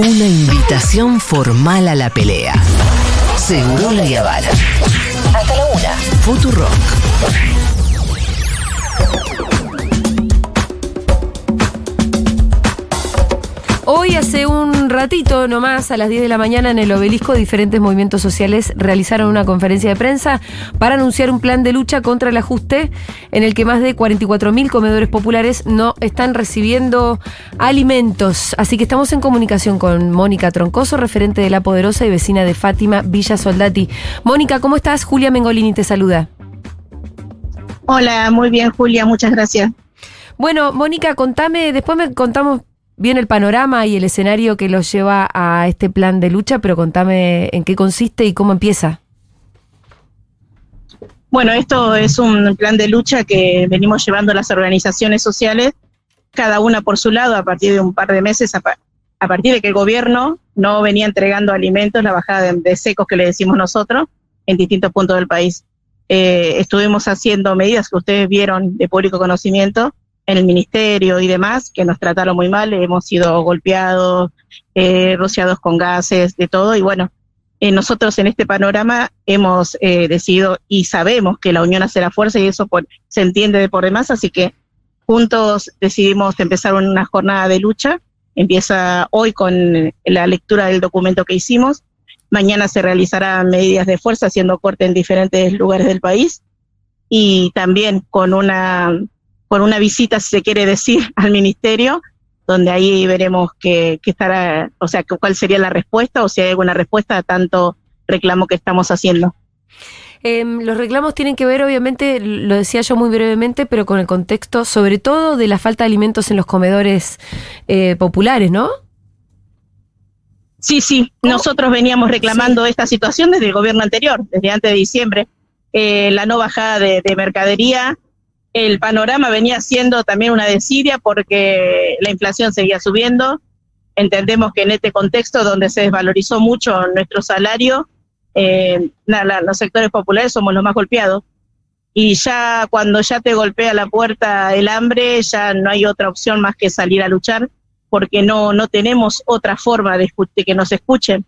Una invitación formal a la pelea. Seguro la Yavara. Hasta la una. Futurock. Hoy hace un ratito nomás, a las 10 de la mañana en el obelisco, diferentes movimientos sociales realizaron una conferencia de prensa para anunciar un plan de lucha contra el ajuste en el que más de 44.000 comedores populares no están recibiendo alimentos. Así que estamos en comunicación con Mónica Troncoso, referente de La Poderosa y vecina de Fátima, Villa Soldati. Mónica, ¿cómo estás? Julia Mengolini te saluda. Hola, muy bien Julia, muchas gracias. Bueno, Mónica, contame, después me contamos bien el panorama y el escenario que los lleva a este plan de lucha, pero contame en qué consiste y cómo empieza. Bueno, esto es un plan de lucha que venimos llevando las organizaciones sociales, cada una por su lado, a partir de un par de meses, a, partir de que el gobierno no venía entregando alimentos, la bajada de, secos que le decimos nosotros, en distintos puntos del país. Eh, estuvimos haciendo medidas que ustedes vieron de público conocimiento, en el ministerio y demás, que nos trataron muy mal, hemos sido golpeados, eh, rociados con gases, de todo, y bueno, eh, nosotros en este panorama hemos eh, decidido y sabemos que la unión hace la fuerza y eso se entiende de por demás, así que juntos decidimos empezar una jornada de lucha. Empieza hoy con la lectura del documento que hicimos. Mañana se realizarán medidas de fuerza haciendo corte en diferentes lugares del país y también con una por una visita, si se quiere decir, al ministerio, donde ahí veremos qué estará, o sea, cuál sería la respuesta o si hay alguna respuesta a tanto reclamo que estamos haciendo. Em, los reclamos tienen que ver, obviamente, lo decía yo muy brevemente, pero con el contexto, sobre todo, de la falta de alimentos en los comedores eh, populares, ¿no? Sí, sí, nosotros veníamos reclamando esta situación desde el gobierno anterior, desde antes de diciembre. Eh, la no bajada de mercadería, el panorama venía siendo también una desidia porque la inflación seguía subiendo. Entendemos que en este contexto donde se desvalorizó mucho nuestro salario, eh, los sectores populares somos los más golpeados. Y ya cuando ya te golpea la puerta el hambre, ya no hay otra opción más que salir a luchar, porque no, no tenemos otra forma de, que nos escuchen,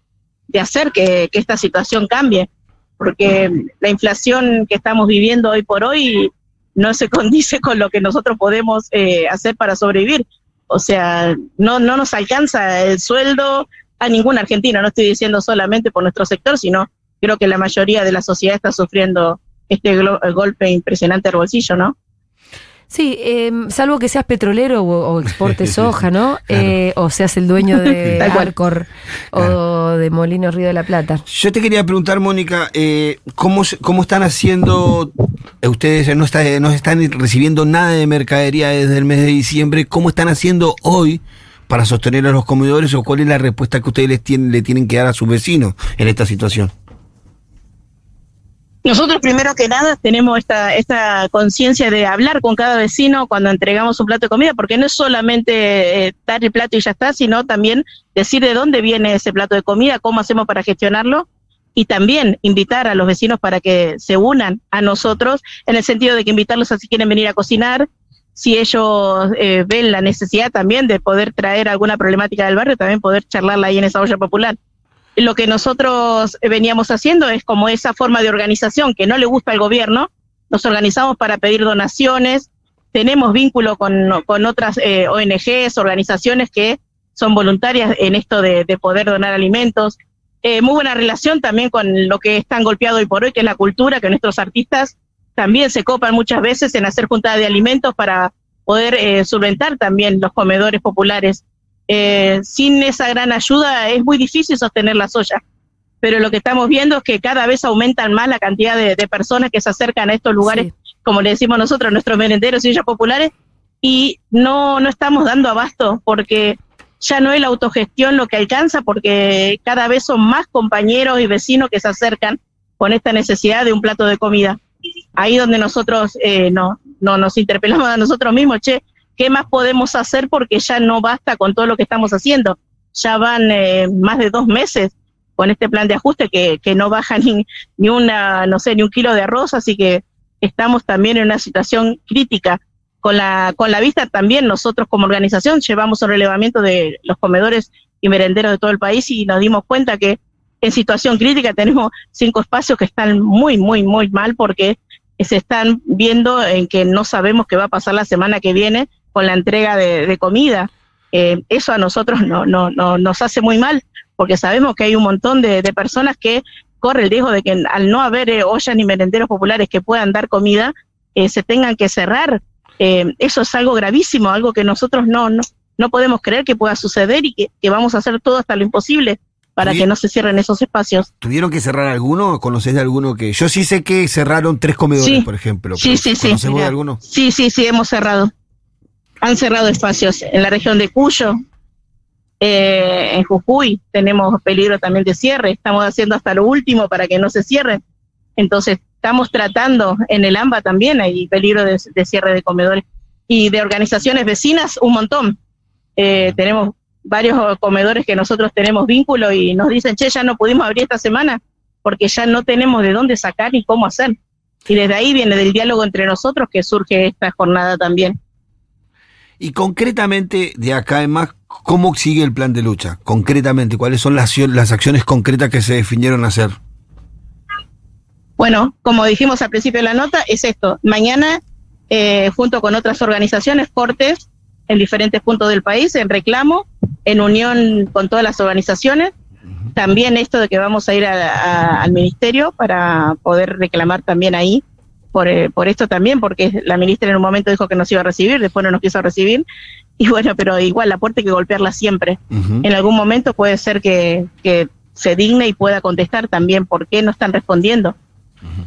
de hacer que esta situación cambie. Porque la inflación que estamos viviendo hoy por hoy no se condice con lo que nosotros podemos eh, hacer para sobrevivir. O sea, no, no nos alcanza el sueldo a ningún argentino, no estoy diciendo solamente por nuestro sector, sino creo que la mayoría de la sociedad está sufriendo este golpe impresionante al bolsillo, ¿no? Sí, em, salvo que seas petrolero o, exportes soja, ¿no? Eh, o seas el dueño de Arcor o de Molino Río de la Plata. Yo te quería preguntar, Mónica, eh, ¿cómo, ¿cómo están haciendo ustedes no, está, no están recibiendo nada de mercadería desde el mes de diciembre? ¿Cómo están haciendo hoy para sostener a los comedores o cuál es la respuesta que ustedes les tienen, le tienen que dar a sus vecinos en esta situación? Nosotros primero que nada tenemos esta, esta conciencia de hablar con cada vecino cuando entregamos un plato de comida, porque no es solamente eh, dar el plato y ya está, sino también decir de dónde viene ese plato de comida, cómo hacemos para gestionarlo y también invitar a los vecinos para que se unan a nosotros, en el sentido de que invitarlos a si quieren venir a cocinar, si ellos eh, ven la necesidad también de poder traer alguna problemática del barrio, también poder charlarla ahí en esa olla popular lo que nosotros veníamos haciendo es como esa forma de organización que no le gusta al gobierno, nos organizamos para pedir donaciones, tenemos vínculo con, otras eh, ONGs, organizaciones que son voluntarias en esto de, poder donar alimentos. Eh, muy buena relación también con lo que es tan golpeado hoy por hoy, que es la cultura, que nuestros artistas también se copan muchas veces en hacer juntas de alimentos para poder eh, solventar también los comedores populares. Eh, sin esa gran ayuda es muy difícil sostener la soya. Pero lo que estamos viendo es que cada vez aumentan más la cantidad de, personas que se acercan a estos lugares, como le decimos nosotros, nuestros merenderos y ollas populares, y no, no estamos dando abasto porque ya no es la autogestión lo que alcanza, porque cada vez son más compañeros y vecinos que se acercan con esta necesidad de un plato de comida. Ahí donde nosotros eh, no, no nos interpelamos a nosotros mismos, che, ¿qué más podemos hacer? Porque ya no basta con todo lo que estamos haciendo. Ya van eh, más de dos meses con este plan de ajuste que, que no baja ni, ni una, no sé, ni un kilo de arroz, así que estamos también en una situación crítica. Con la, con la vista también nosotros como organización llevamos un relevamiento de los comedores y merenderos de todo el país y nos dimos cuenta que en situación crítica tenemos cinco espacios que están muy, muy, muy mal porque se están viendo en que no sabemos qué va a pasar la semana que viene con la entrega de, comida. Eh, eso a nosotros no, no, no, nos hace muy mal porque sabemos que hay un montón de, personas que corre el riesgo de que al no haber eh, ollas ni merenderos populares que puedan dar comida, eh, se tengan que cerrar. eso es algo gravísimo, algo que nosotros no, no, no podemos creer que pueda suceder y que, vamos a hacer todo hasta lo imposible para que no se cierren esos espacios. ¿Tuvieron que cerrar alguno? ¿Conocés de alguno que.? Yo sí sé que cerraron tres comedores, por ejemplo. Sí, sí, sí. de alguno? Sí, sí, sí, hemos cerrado. Han cerrado espacios en la región de Cuyo, eh, en Jujuy, tenemos peligro también de cierre. Estamos haciendo hasta lo último para que no se cierren. Entonces, estamos tratando en el AMBA también, hay peligro de cierre de comedores y de organizaciones vecinas, un montón. Eh, tenemos varios comedores que nosotros tenemos vínculo y nos dicen, che, ya no pudimos abrir esta semana porque ya no tenemos de dónde sacar ni cómo hacer. Y desde ahí viene del diálogo entre nosotros que surge esta jornada también. Y concretamente, de acá en más, ¿cómo sigue el plan de lucha? Concretamente, ¿cuáles son las, las acciones concretas que se definieron hacer? Bueno, como dijimos al principio de la nota, es esto. Mañana, eh, junto con otras organizaciones, Cortes, en diferentes puntos del país en reclamo, en unión con todas las organizaciones. También esto de que vamos a ir al ministerio para poder reclamar también ahí por, eh, por esto también, porque la ministra en un momento dijo que nos iba a recibir, después no nos quiso recibir. Y bueno, pero igual la puerta hay que golpearla siempre. En algún momento puede ser que, que se digne y pueda contestar también por qué no están respondiendo.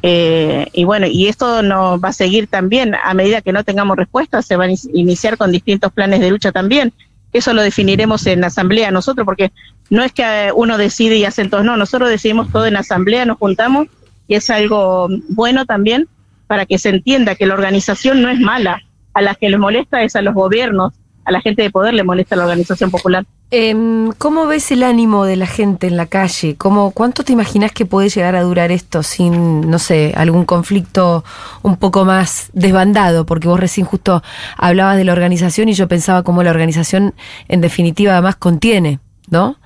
Eh, y bueno, y esto no va a seguir también, a medida que no tengamos respuesta, se van a iniciar con distintos planes de lucha también. Eso lo definiremos en asamblea nosotros, porque no es que uno decide y hacen todos, no, nosotros decidimos todo en asamblea, nos juntamos y es algo bueno también para que se entienda que la organización no es mala, a las que les molesta es a los gobiernos, a la gente de poder le molesta la organización popular. Em, ¿Cómo ves el ánimo de la gente en la calle? ¿Cómo, ¿Cuánto te imaginas que puede llegar a durar esto sin, no sé, algún conflicto un poco más desbandado? Porque vos recién justo hablabas de la organización y yo pensaba cómo la organización en definitiva además contiene, ¿no?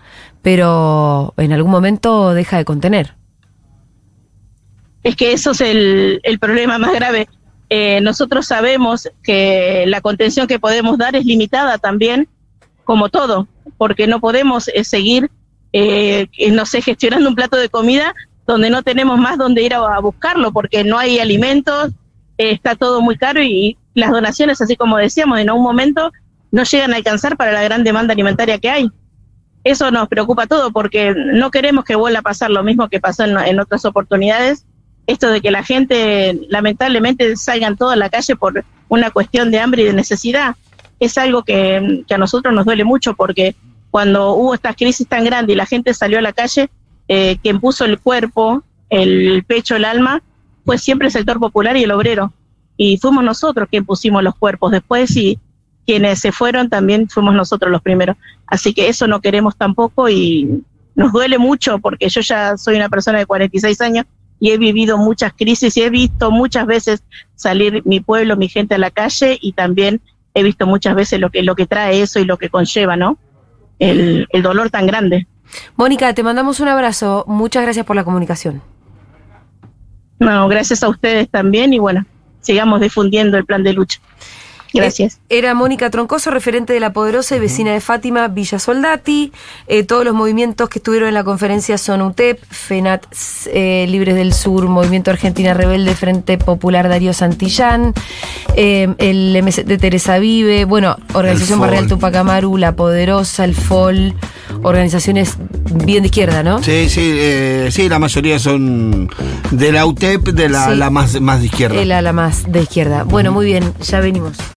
Pero en algún momento deja de contener. Es que eso es el, problema más grave. Eh, nosotros sabemos que la contención que podemos dar es limitada también, como todo porque no podemos eh, seguir, eh, no sé, gestionando un plato de comida donde no tenemos más donde ir a, buscarlo, porque no hay alimentos, eh, está todo muy caro y, las donaciones, así como decíamos, en un momento no llegan a alcanzar para la gran demanda alimentaria que hay. Eso nos preocupa todo porque no queremos que vuelva a pasar lo mismo que pasó en, otras oportunidades, esto de que la gente lamentablemente salgan toda a la calle por una cuestión de hambre y de necesidad. Es algo que, a nosotros nos duele mucho porque cuando hubo esta crisis tan grande y la gente salió a la calle, eh, quien puso el cuerpo, el pecho, el alma, fue siempre el sector popular y el obrero. Y fuimos nosotros quien pusimos los cuerpos. Después, y quienes se fueron, también fuimos nosotros los primeros. Así que eso no queremos tampoco y nos duele mucho porque yo ya soy una persona de 46 años y he vivido muchas crisis y he visto muchas veces salir mi pueblo, mi gente a la calle y también he visto muchas veces lo que, lo que trae eso y lo que conlleva, ¿no? el, dolor tan grande. Mónica, te mandamos un abrazo. Muchas gracias por la comunicación. No, gracias a ustedes también y bueno, sigamos difundiendo el plan de lucha. Gracias. Era Mónica Troncoso, referente de La Poderosa y vecina de Fátima, Villa Soldati. Eh, todos los movimientos que estuvieron en la conferencia son UTEP, FENAT eh, Libres del Sur, Movimiento Argentina Rebelde, Frente Popular Darío Santillán, eh, el MC de Teresa Vive, bueno, Organización Barrial Tupac Amaru, La Poderosa, el FOL, organizaciones bien de izquierda, ¿no? Sí, sí, sí, la mayoría son de la UTEP, de la, más, más de izquierda. La, la más de izquierda. Bueno, muy bien, ya venimos.